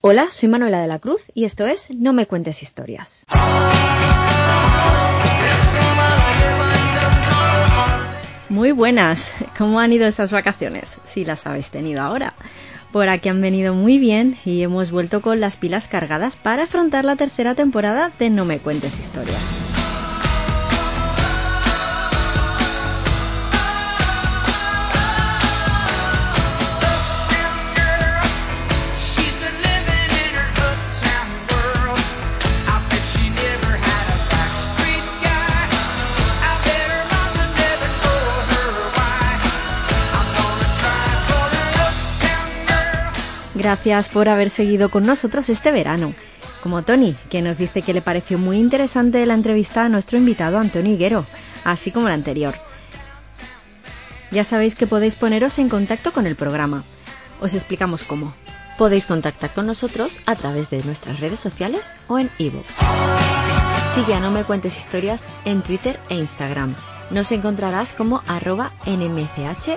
Hola, soy Manuela de la Cruz y esto es No me cuentes historias. Muy buenas, ¿cómo han ido esas vacaciones? Si las habéis tenido ahora. Por aquí han venido muy bien y hemos vuelto con las pilas cargadas para afrontar la tercera temporada de No me cuentes historias. Gracias por haber seguido con nosotros este verano. Como Tony, que nos dice que le pareció muy interesante la entrevista a nuestro invitado Antonio Higuero, así como la anterior. Ya sabéis que podéis poneros en contacto con el programa. Os explicamos cómo. Podéis contactar con nosotros a través de nuestras redes sociales o en ebooks. Sigue a No Me Cuentes Historias en Twitter e Instagram. Nos encontrarás como arroba nmch-podcast.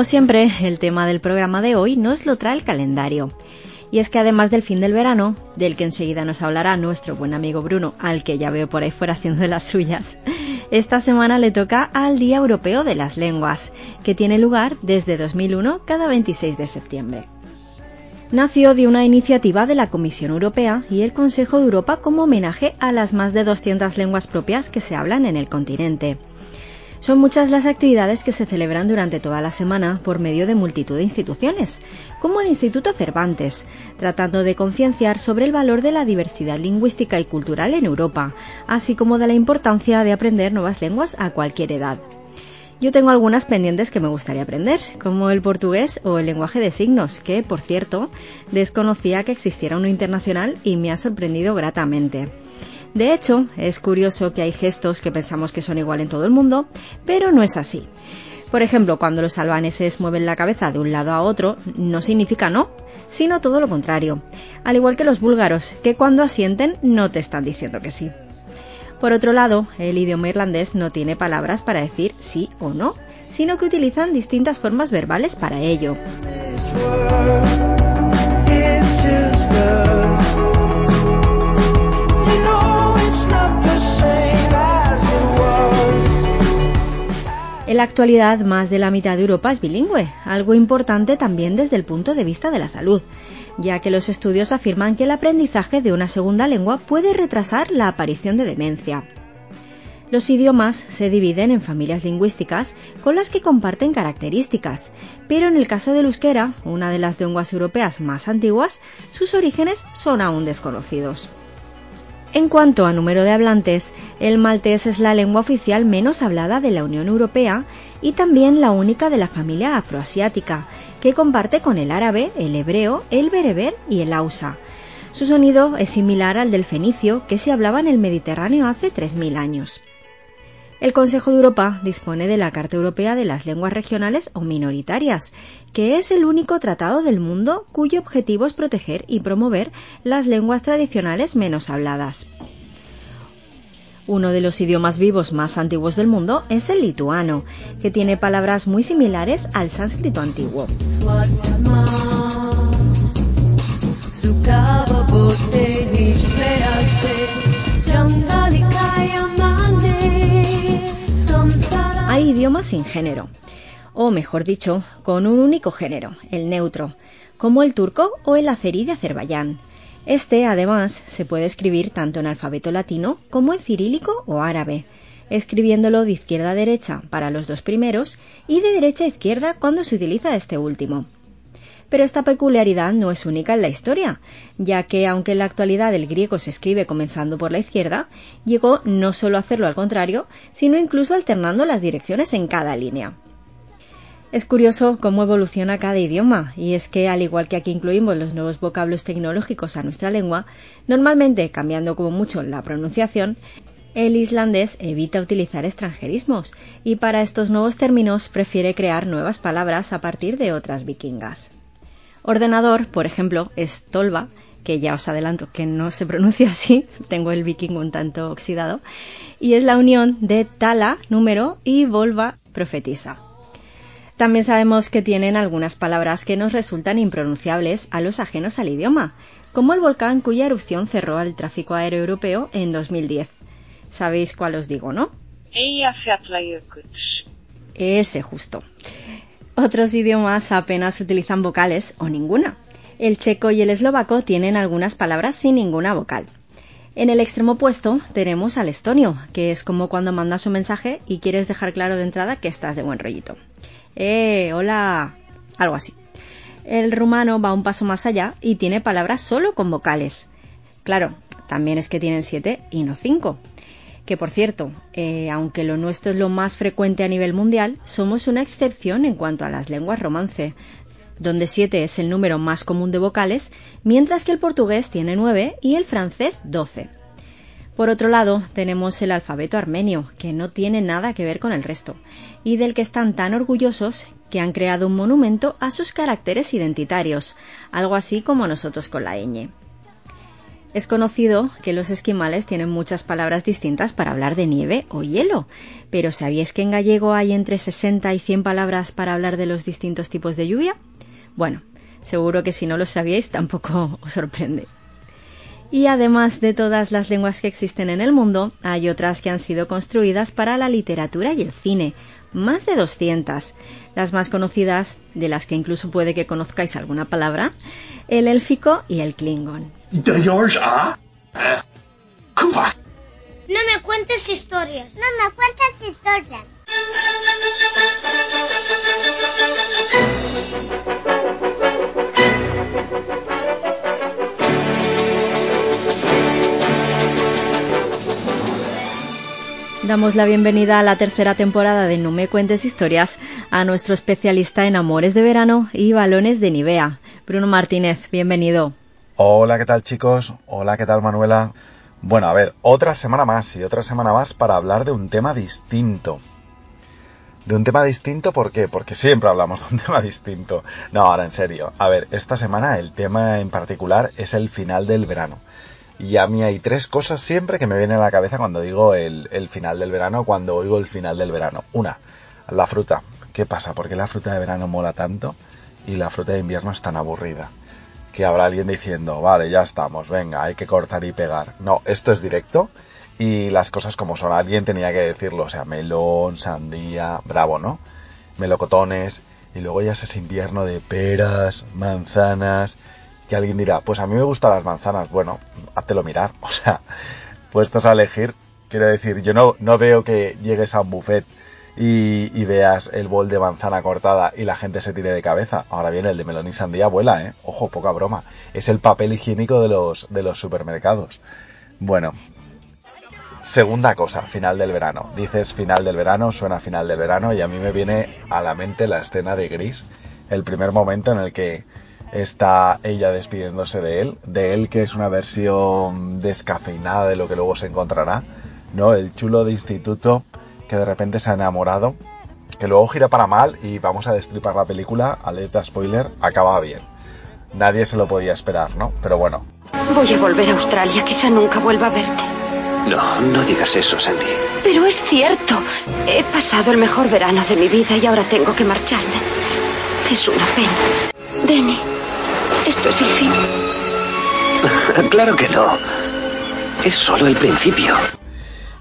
Como siempre, el tema del programa de hoy nos lo trae el calendario. Y es que además del fin del verano, del que enseguida nos hablará nuestro buen amigo Bruno, al que ya veo por ahí fuera haciendo las suyas, esta semana le toca al Día Europeo de las Lenguas, que tiene lugar desde 2001 cada 26 de septiembre. Nació de una iniciativa de la Comisión Europea y el Consejo de Europa como homenaje a las más de 200 lenguas propias que se hablan en el continente. Son muchas las actividades que se celebran durante toda la semana por medio de multitud de instituciones, como el Instituto Cervantes, tratando de concienciar sobre el valor de la diversidad lingüística y cultural en Europa, así como de la importancia de aprender nuevas lenguas a cualquier edad. Yo tengo algunas pendientes que me gustaría aprender, como el portugués o el lenguaje de signos, que, por cierto, desconocía que existiera uno internacional y me ha sorprendido gratamente. De hecho, es curioso que hay gestos que pensamos que son igual en todo el mundo, pero no es así. Por ejemplo, cuando los albaneses mueven la cabeza de un lado a otro, no significa no, sino todo lo contrario. Al igual que los búlgaros, que cuando asienten no te están diciendo que sí. Por otro lado, el idioma irlandés no tiene palabras para decir sí o no, sino que utilizan distintas formas verbales para ello. La actualidad, más de la mitad de Europa es bilingüe, algo importante también desde el punto de vista de la salud, ya que los estudios afirman que el aprendizaje de una segunda lengua puede retrasar la aparición de demencia. Los idiomas se dividen en familias lingüísticas con las que comparten características, pero en el caso del euskera, una de las lenguas europeas más antiguas, sus orígenes son aún desconocidos. En cuanto a número de hablantes, el maltés es la lengua oficial menos hablada de la Unión Europea y también la única de la familia afroasiática, que comparte con el árabe, el hebreo, el bereber y el hausa. Su sonido es similar al del fenicio que se hablaba en el Mediterráneo hace 3.000 años. El Consejo de Europa dispone de la Carta Europea de las Lenguas Regionales o Minoritarias, que es el único tratado del mundo cuyo objetivo es proteger y promover las lenguas tradicionales menos habladas. Uno de los idiomas vivos más antiguos del mundo es el lituano, que tiene palabras muy similares al sánscrito antiguo. Hay idiomas sin género, o mejor dicho, con un único género, el neutro, como el turco o el azerí de Azerbaiyán. Este, además, se puede escribir tanto en alfabeto latino como en cirílico o árabe, escribiéndolo de izquierda a derecha para los dos primeros y de derecha a izquierda cuando se utiliza este último. Pero esta peculiaridad no es única en la historia, ya que aunque en la actualidad el griego se escribe comenzando por la izquierda, llegó no solo a hacerlo al contrario, sino incluso alternando las direcciones en cada línea. Es curioso cómo evoluciona cada idioma, y es que al igual que aquí incluimos los nuevos vocablos tecnológicos a nuestra lengua, normalmente cambiando como mucho la pronunciación, el islandés evita utilizar extranjerismos y para estos nuevos términos prefiere crear nuevas palabras a partir de otras vikingas. Ordenador, por ejemplo, es tolva, que ya os adelanto que no se pronuncia así, tengo el vikingo un tanto oxidado, y es la unión de tala, número, y volva, profetisa. También sabemos que tienen algunas palabras que nos resultan impronunciables a los ajenos al idioma, como el volcán cuya erupción cerró al tráfico aéreo europeo en 2010. Sabéis cuál os digo, ¿no? Ese justo. Otros idiomas apenas utilizan vocales o ninguna. El checo y el eslovaco tienen algunas palabras sin ninguna vocal. En el extremo opuesto tenemos al estonio, que es como cuando mandas un mensaje y quieres dejar claro de entrada que estás de buen rollito. ¡Eh! ¡Hola! Algo así. El rumano va un paso más allá y tiene palabras solo con vocales. Claro, también es que tienen siete y no cinco. Que por cierto, eh, aunque lo nuestro es lo más frecuente a nivel mundial, somos una excepción en cuanto a las lenguas romance, donde siete es el número más común de vocales, mientras que el portugués tiene nueve y el francés doce. Por otro lado, tenemos el alfabeto armenio, que no tiene nada que ver con el resto, y del que están tan orgullosos que han creado un monumento a sus caracteres identitarios, algo así como nosotros con la ñ. Es conocido que los esquimales tienen muchas palabras distintas para hablar de nieve o hielo, pero ¿sabíais que en gallego hay entre 60 y 100 palabras para hablar de los distintos tipos de lluvia? Bueno, seguro que si no lo sabíais tampoco os sorprende. Y además de todas las lenguas que existen en el mundo, hay otras que han sido construidas para la literatura y el cine, más de 200. Las más conocidas, de las que incluso puede que conozcáis alguna palabra, el élfico y el klingon. De George A. Eh. No me cuentes historias. No me cuentes historias. Damos la bienvenida a la tercera temporada de No me cuentes historias a nuestro especialista en amores de verano y balones de Nivea, Bruno Martínez. Bienvenido. Hola, ¿qué tal chicos? Hola, ¿qué tal Manuela? Bueno, a ver, otra semana más y otra semana más para hablar de un tema distinto. De un tema distinto, ¿por qué? Porque siempre hablamos de un tema distinto. No, ahora en serio. A ver, esta semana el tema en particular es el final del verano. Y a mí hay tres cosas siempre que me vienen a la cabeza cuando digo el, final del verano, cuando oigo el final del verano. Una, la fruta. ¿Qué pasa? ¿Por qué la fruta de verano mola tanto y la fruta de invierno es tan aburrida? Que habrá alguien diciendo, vale, ya estamos, venga, hay que cortar y pegar. No, esto es directo y las cosas como son. Alguien tenía que decirlo, o sea, melón, sandía, bravo, ¿no? Melocotones, y luego ya es invierno de peras, manzanas, que alguien dirá, pues a mí me gustan las manzanas. Bueno, háztelo mirar. O sea, puestos a elegir, quiero decir, yo no, no veo que llegues a un buffet y, y veas el bol de manzana cortada y la gente se tire de cabeza. Ahora bien, el de melón y sandía vuela, ¿eh? Ojo, poca broma. Es el papel higiénico de los, de los supermercados. Bueno, Segunda cosa, final del verano. Dices final del verano, suena final del verano y a mí me viene a la mente la escena de Gris, el primer momento en el que está ella despidiéndose de él, de él que es una versión descafeinada de lo que luego se encontrará, ¿no? El chulo de instituto que de repente se ha enamorado, que luego gira para mal y vamos a destripar la película, alerta spoiler, acaba bien. Nadie se lo podía esperar, ¿no? Pero bueno, Voy a volver a Australia, quizá nunca vuelva a verte. No, no digas eso, Sandy. Pero es cierto. He pasado el mejor verano de mi vida y ahora tengo que marcharme. Es una pena. Denny, es el fin. claro que no. Es solo el principio.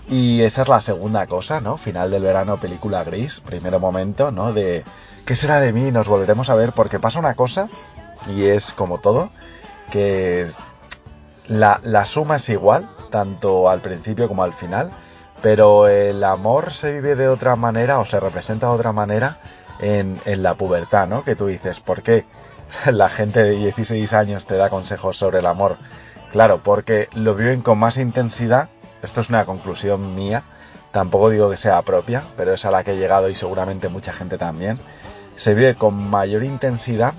Y esa es la segunda cosa, ¿no? Final del verano, película gris, primer momento, ¿no? De ¿qué será de mí? Nos volveremos a ver porque pasa una cosa y es como todo, que la, la suma es igual, tanto al principio como al final, pero el amor se vive de otra manera o se representa de otra manera en, en la pubertad, ¿no? Que tú dices, ¿por qué la gente de 16 años te da consejos sobre el amor? Claro, porque lo viven con más intensidad, esto es una conclusión mía, tampoco digo que sea propia, pero es a la que he llegado y seguramente mucha gente también, se vive con mayor intensidad,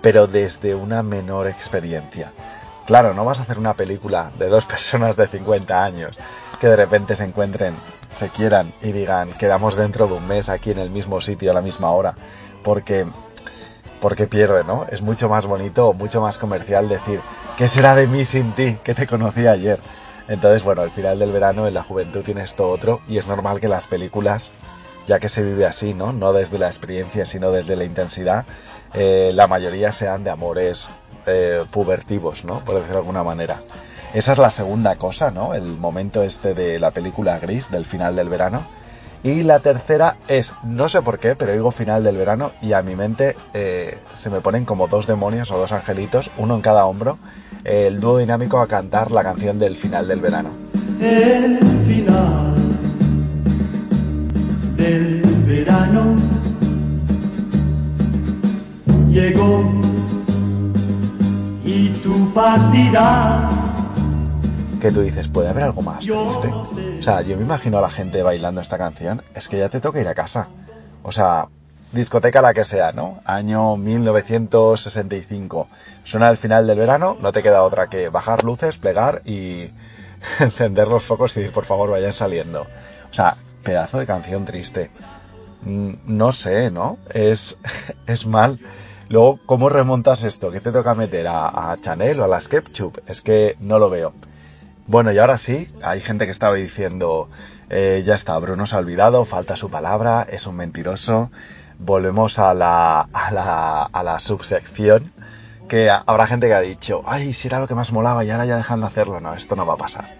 pero desde una menor experiencia. Claro, no vas a hacer una película de dos personas de 50 años que de repente se encuentren, se quieran y digan, quedamos dentro de un mes aquí en el mismo sitio a la misma hora, porque porque pierde, ¿no? Es mucho más bonito, mucho más comercial decir, ¿qué será de mí sin ti? Que te conocí ayer. Entonces, bueno, al final del verano en la juventud tiene esto otro y es normal que las películas, ya que se vive así, ¿no? No desde la experiencia, sino desde la intensidad, eh, la mayoría sean de amores eh, pubertivos, ¿no? Por decirlo de alguna manera. Esa es la segunda cosa, ¿no? El momento este de la película gris del final del verano. Y la tercera es, no sé por qué, pero digo final del verano y a mi mente eh, se me ponen como dos demonios o dos angelitos, uno en cada hombro, eh, el dúo dinámico a cantar la canción del final del verano. El final del verano llegó y tú partirás. Que tú dices, ¿puede haber algo más triste? O sea, yo me imagino a la gente bailando esta canción, es que ya te toca ir a casa. O sea, discoteca la que sea, ¿no? Año 1965. Suena el final del verano, no te queda otra que bajar luces, plegar y encender los focos y decir, por favor, vayan saliendo. O sea, pedazo de canción triste. Mm, No sé, ¿no? Es, es mal. Luego, ¿cómo remontas esto? ¿Qué te toca meter? ¿A, Chanel o a la SketchUp? Es que no lo veo. Bueno, y ahora sí, hay gente que estaba diciendo, eh, ya está, Bruno se ha olvidado, falta su palabra, es un mentiroso. Volvemos a la, a la, a la subsección, que habrá gente que ha dicho, ay, si era lo que más molaba y ahora ya dejan de hacerlo. No, esto no va a pasar.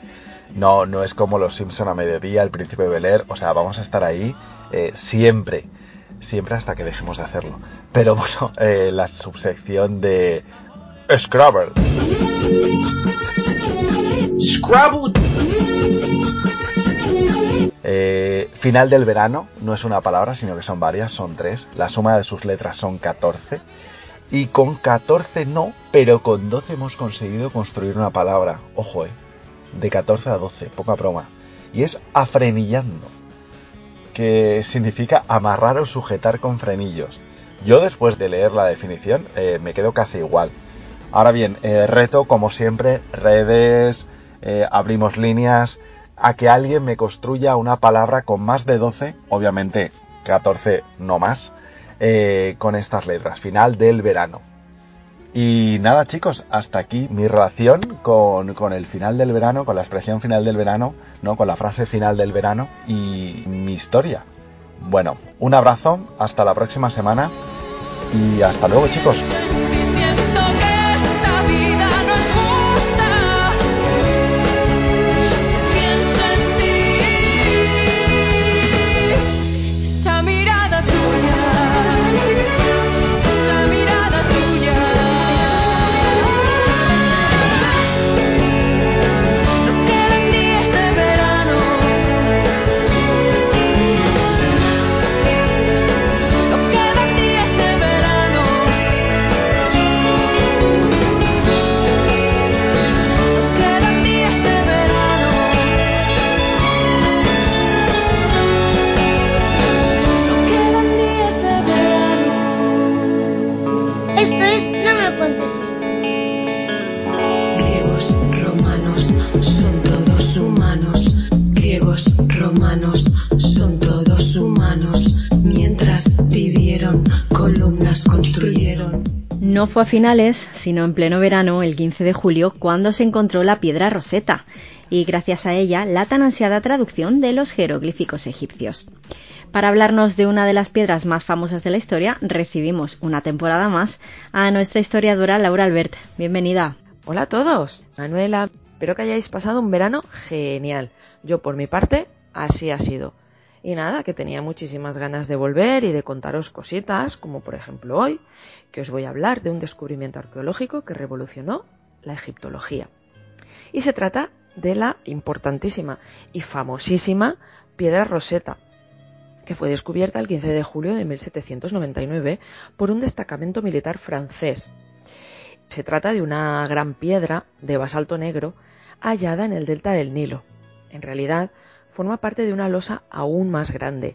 No, no es como los Simpson a mediodía, el príncipe de Bel Air, o sea, vamos a estar ahí eh, siempre, siempre hasta que dejemos de hacerlo. Pero bueno, eh, la subsección de Scrabble. Scrabble. Eh, final del verano no es una palabra, sino que son varias, son tres. La suma de sus letras son 14. Y con 14 no, pero con 12 hemos conseguido construir una palabra. Ojo, eh. De 14 a 12, poca broma. Y es afrenillando. Que significa amarrar o sujetar con frenillos. Yo después de leer la definición eh, me quedo casi igual. Ahora bien, eh, reto como siempre, redes, eh, abrimos líneas, a que alguien me construya una palabra con más de 12, obviamente 14 no más, eh, con estas letras, final del verano. Y nada chicos, hasta aquí mi relación con, con el final del verano, con la expresión final del verano, ¿no? con la frase final del verano y mi historia. Bueno, un abrazo, hasta la próxima semana y hasta luego chicos. Fue a finales, sino en pleno verano, el 15 de julio, cuando se encontró la piedra Rosetta, y gracias a ella la tan ansiada traducción de los jeroglíficos egipcios. Para hablarnos de una de las piedras más famosas de la historia, recibimos una temporada más a nuestra historiadora Laura Albert. Bienvenida. Hola a todos, Manuela, espero que hayáis pasado un verano genial. Yo por mi parte, así ha sido. Y nada, que tenía muchísimas ganas de volver y de contaros cositas, como por ejemplo hoy, que os voy a hablar de un descubrimiento arqueológico que revolucionó la egiptología. Y se trata de la importantísima y famosísima piedra Rosetta, que fue descubierta el 15 de julio de 1799 por un destacamento militar francés. Se trata de una gran piedra de basalto negro hallada en el delta del Nilo. En realidad, forma parte de una losa aún más grande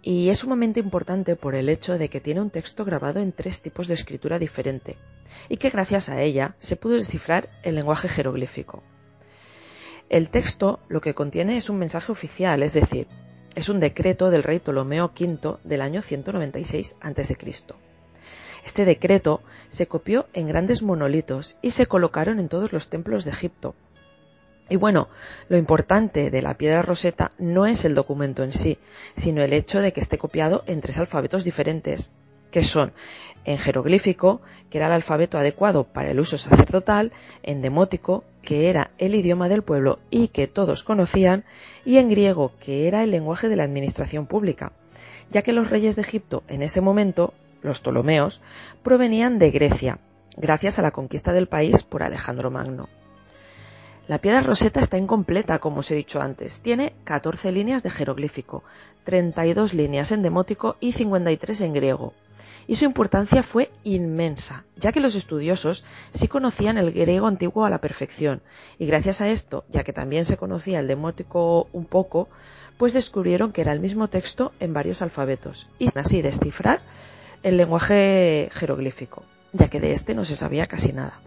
y es sumamente importante por el hecho de que tiene un texto grabado en tres tipos de escritura diferente y que gracias a ella se pudo descifrar el lenguaje jeroglífico. El texto lo que contiene es un mensaje oficial, es decir, es un decreto del rey Ptolomeo V del año 196 a.C. Este decreto se copió en grandes monolitos y se colocaron en todos los templos de Egipto. Y bueno, lo importante de la piedra roseta no es el documento en sí, sino el hecho de que esté copiado en tres alfabetos diferentes, que son en jeroglífico, que era el alfabeto adecuado para el uso sacerdotal, en demótico, que era el idioma del pueblo y que todos conocían, y en griego, que era el lenguaje de la administración pública, ya que los reyes de Egipto en ese momento, los Ptolomeos, provenían de Grecia, gracias a la conquista del país por Alejandro Magno. La piedra roseta está incompleta, como os he dicho antes. Tiene 14 líneas de jeroglífico, 32 líneas en demótico y 53 en griego. Y su importancia fue inmensa, ya que los estudiosos sí conocían el griego antiguo a la perfección, y gracias a esto, ya que también se conocía el demótico un poco, pues descubrieron que era el mismo texto en varios alfabetos, y así descifrar el lenguaje jeroglífico, ya que de este no se sabía casi nada.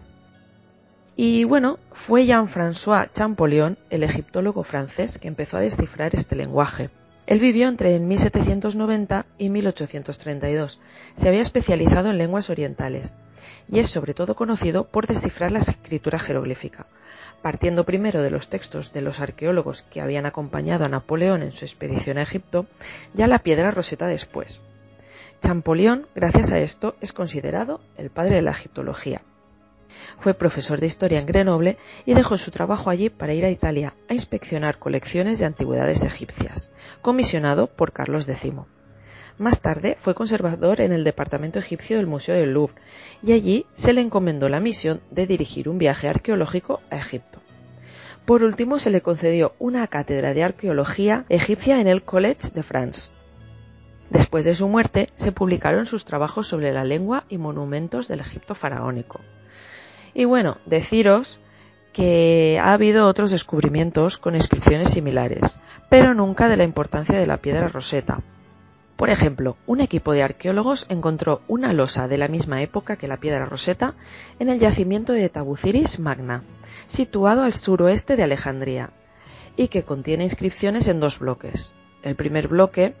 Y bueno, fue Jean-François Champollion, el egiptólogo francés, que empezó a descifrar este lenguaje. Él vivió entre 1790 y 1832. Se había especializado en lenguas orientales y es sobre todo conocido por descifrar la escritura jeroglífica. Partiendo primero de los textos de los arqueólogos que habían acompañado a Napoleón en su expedición a Egipto, ya la piedra roseta después. Champollion, gracias a esto, es considerado el padre de la egiptología. Fue profesor de historia en Grenoble y dejó su trabajo allí para ir a Italia a inspeccionar colecciones de antigüedades egipcias, comisionado por Carlos X. Más tarde fue conservador en el departamento egipcio del Museo del Louvre y allí se le encomendó la misión de dirigir un viaje arqueológico a Egipto. Por último, se le concedió una cátedra de arqueología egipcia en el College de France. Después de su muerte, se publicaron sus trabajos sobre la lengua y monumentos del Egipto faraónico. Y bueno, deciros que ha habido otros descubrimientos con inscripciones similares, pero nunca de la importancia de la piedra roseta. Por ejemplo, un equipo de arqueólogos encontró una losa de la misma época que la piedra roseta en el yacimiento de Tabuciris Magna, situado al suroeste de Alejandría, y que contiene inscripciones en dos bloques. El primer bloque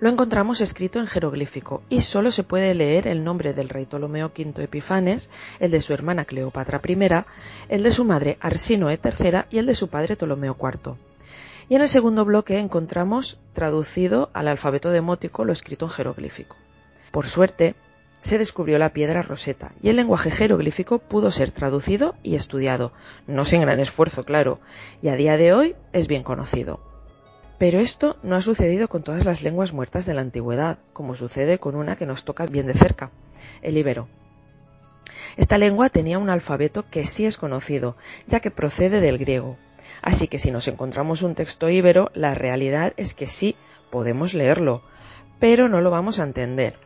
lo encontramos escrito en jeroglífico y solo se puede leer el nombre del rey Ptolomeo V Epifanes, el de su hermana Cleopatra I, el de su madre Arsinoe III y el de su padre Ptolomeo IV. Y en el segundo bloque encontramos traducido al alfabeto demótico lo escrito en jeroglífico. Por suerte, se descubrió la piedra roseta y el lenguaje jeroglífico pudo ser traducido y estudiado, no sin gran esfuerzo, claro, y a día de hoy es bien conocido. Pero esto no ha sucedido con todas las lenguas muertas de la antigüedad, como sucede con una que nos toca bien de cerca, el ibero. Esta lengua tenía un alfabeto que sí es conocido, ya que procede del griego. Así que si nos encontramos un texto íbero, la realidad es que sí podemos leerlo, pero no lo vamos a entender,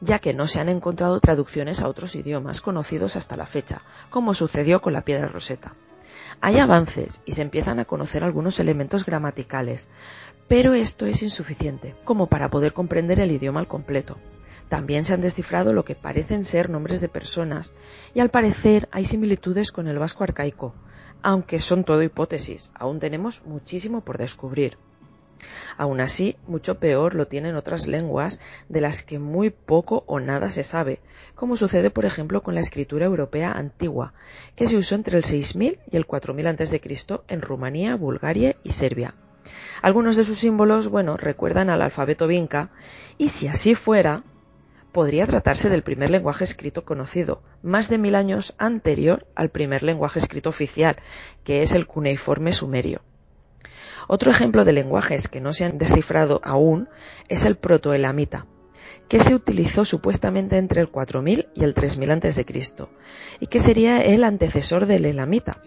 ya que no se han encontrado traducciones a otros idiomas conocidos hasta la fecha, como sucedió con la piedra roseta. Hay avances y se empiezan a conocer algunos elementos gramaticales, pero esto es insuficiente como para poder comprender el idioma al completo. También se han descifrado lo que parecen ser nombres de personas y al parecer hay similitudes con el vasco arcaico, aunque son todo hipótesis, aún tenemos muchísimo por descubrir. Aún así, mucho peor lo tienen otras lenguas de las que muy poco o nada se sabe, como sucede por ejemplo con la escritura europea antigua, que se usó entre el 6000 y el 4000 a.C. en Rumanía, Bulgaria y Serbia. Algunos de sus símbolos, bueno, recuerdan al alfabeto vinca, y si así fuera, podría tratarse del primer lenguaje escrito conocido, más de mil años anterior al primer lenguaje escrito oficial, que es el cuneiforme sumerio. Otro ejemplo de lenguajes que no se han descifrado aún es el protoelamita, que se utilizó supuestamente entre el 4000 y el 3000 a.C. y que sería el antecesor del elamita.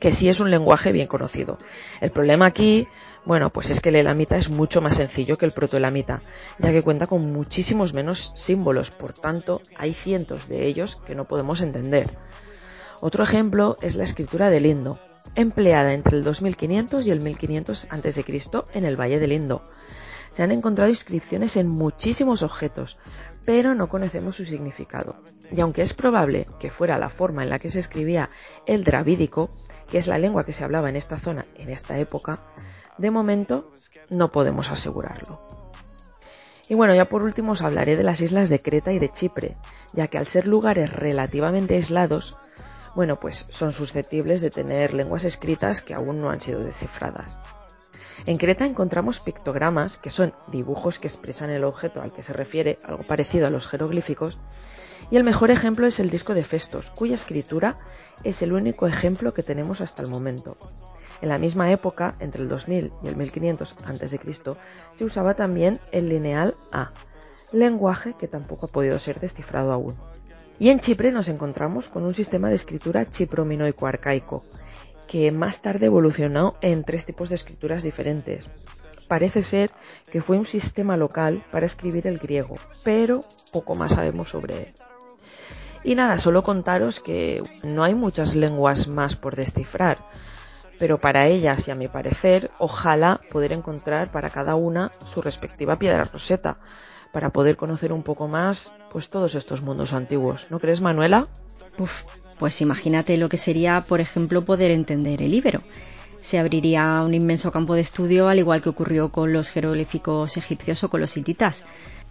que sí es un lenguaje bien conocido. El problema aquí, bueno, pues es que el elamita es mucho más sencillo que el protoelamita, ya que cuenta con muchísimos menos símbolos, por tanto, hay cientos de ellos que no podemos entender. Otro ejemplo es la escritura del Indo, empleada entre el 2500 y el 1500 a.C. en el Valle del Indo. Se han encontrado inscripciones en muchísimos objetos, pero no conocemos su significado. Y aunque es probable que fuera la forma en la que se escribía el dravídico, que es la lengua que se hablaba en esta zona en esta época, de momento no podemos asegurarlo. Y bueno, ya por último os hablaré de las islas de Creta y de Chipre, ya que al ser lugares relativamente aislados, bueno, pues son susceptibles de tener lenguas escritas que aún no han sido descifradas. En Creta encontramos pictogramas, que son dibujos que expresan el objeto al que se refiere, algo parecido a los jeroglíficos, y el mejor ejemplo es el disco de Festos, cuya escritura es el único ejemplo que tenemos hasta el momento. En la misma época, entre el 2000 y el 1500 a.C., se usaba también el lineal A, lenguaje que tampoco ha podido ser descifrado aún. Y en Chipre nos encontramos con un sistema de escritura chiprominoico arcaico, que más tarde evolucionó en tres tipos de escrituras diferentes. Parece ser que fue un sistema local para escribir el griego, pero poco más sabemos sobre él. Y nada, solo contaros que no hay muchas lenguas más por descifrar, pero para ellas y a mi parecer, ojalá poder encontrar para cada una su respectiva piedra roseta, para poder conocer un poco más pues todos estos mundos antiguos. ¿No crees, Manuela? Uf, pues imagínate lo que sería, por ejemplo, poder entender el íbero. Se abriría un inmenso campo de estudio, al igual que ocurrió con los jeroglíficos egipcios o con los hititas.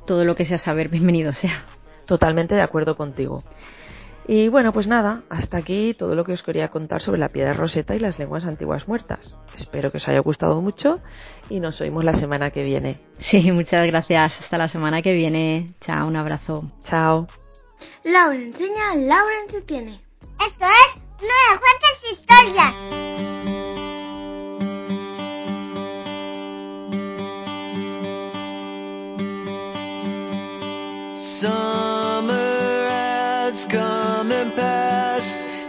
Todo lo que sea saber, bienvenido sea. Totalmente de acuerdo contigo. Y bueno, pues nada, hasta aquí todo lo que os quería contar sobre la piedra roseta y las lenguas antiguas muertas. Espero que os haya gustado mucho y nos oímos la semana que viene. Sí, muchas gracias. Hasta la semana que viene. Chao, un abrazo. Chao. Laura enseña, Laura entretiene. Esto es Nueve Fuertes Historias. Summer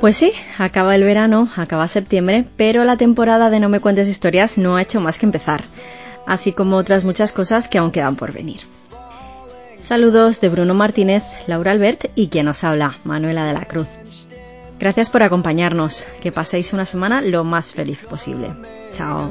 Pues sí, acaba el verano, acaba septiembre, pero la temporada de No me cuentes historias no ha hecho más que empezar, así como otras muchas cosas que aún quedan por venir. Saludos de Bruno Martínez, Laura Albert y quien os habla, Manuela de la Cruz. Gracias por acompañarnos, que paséis una semana lo más feliz posible. Chao.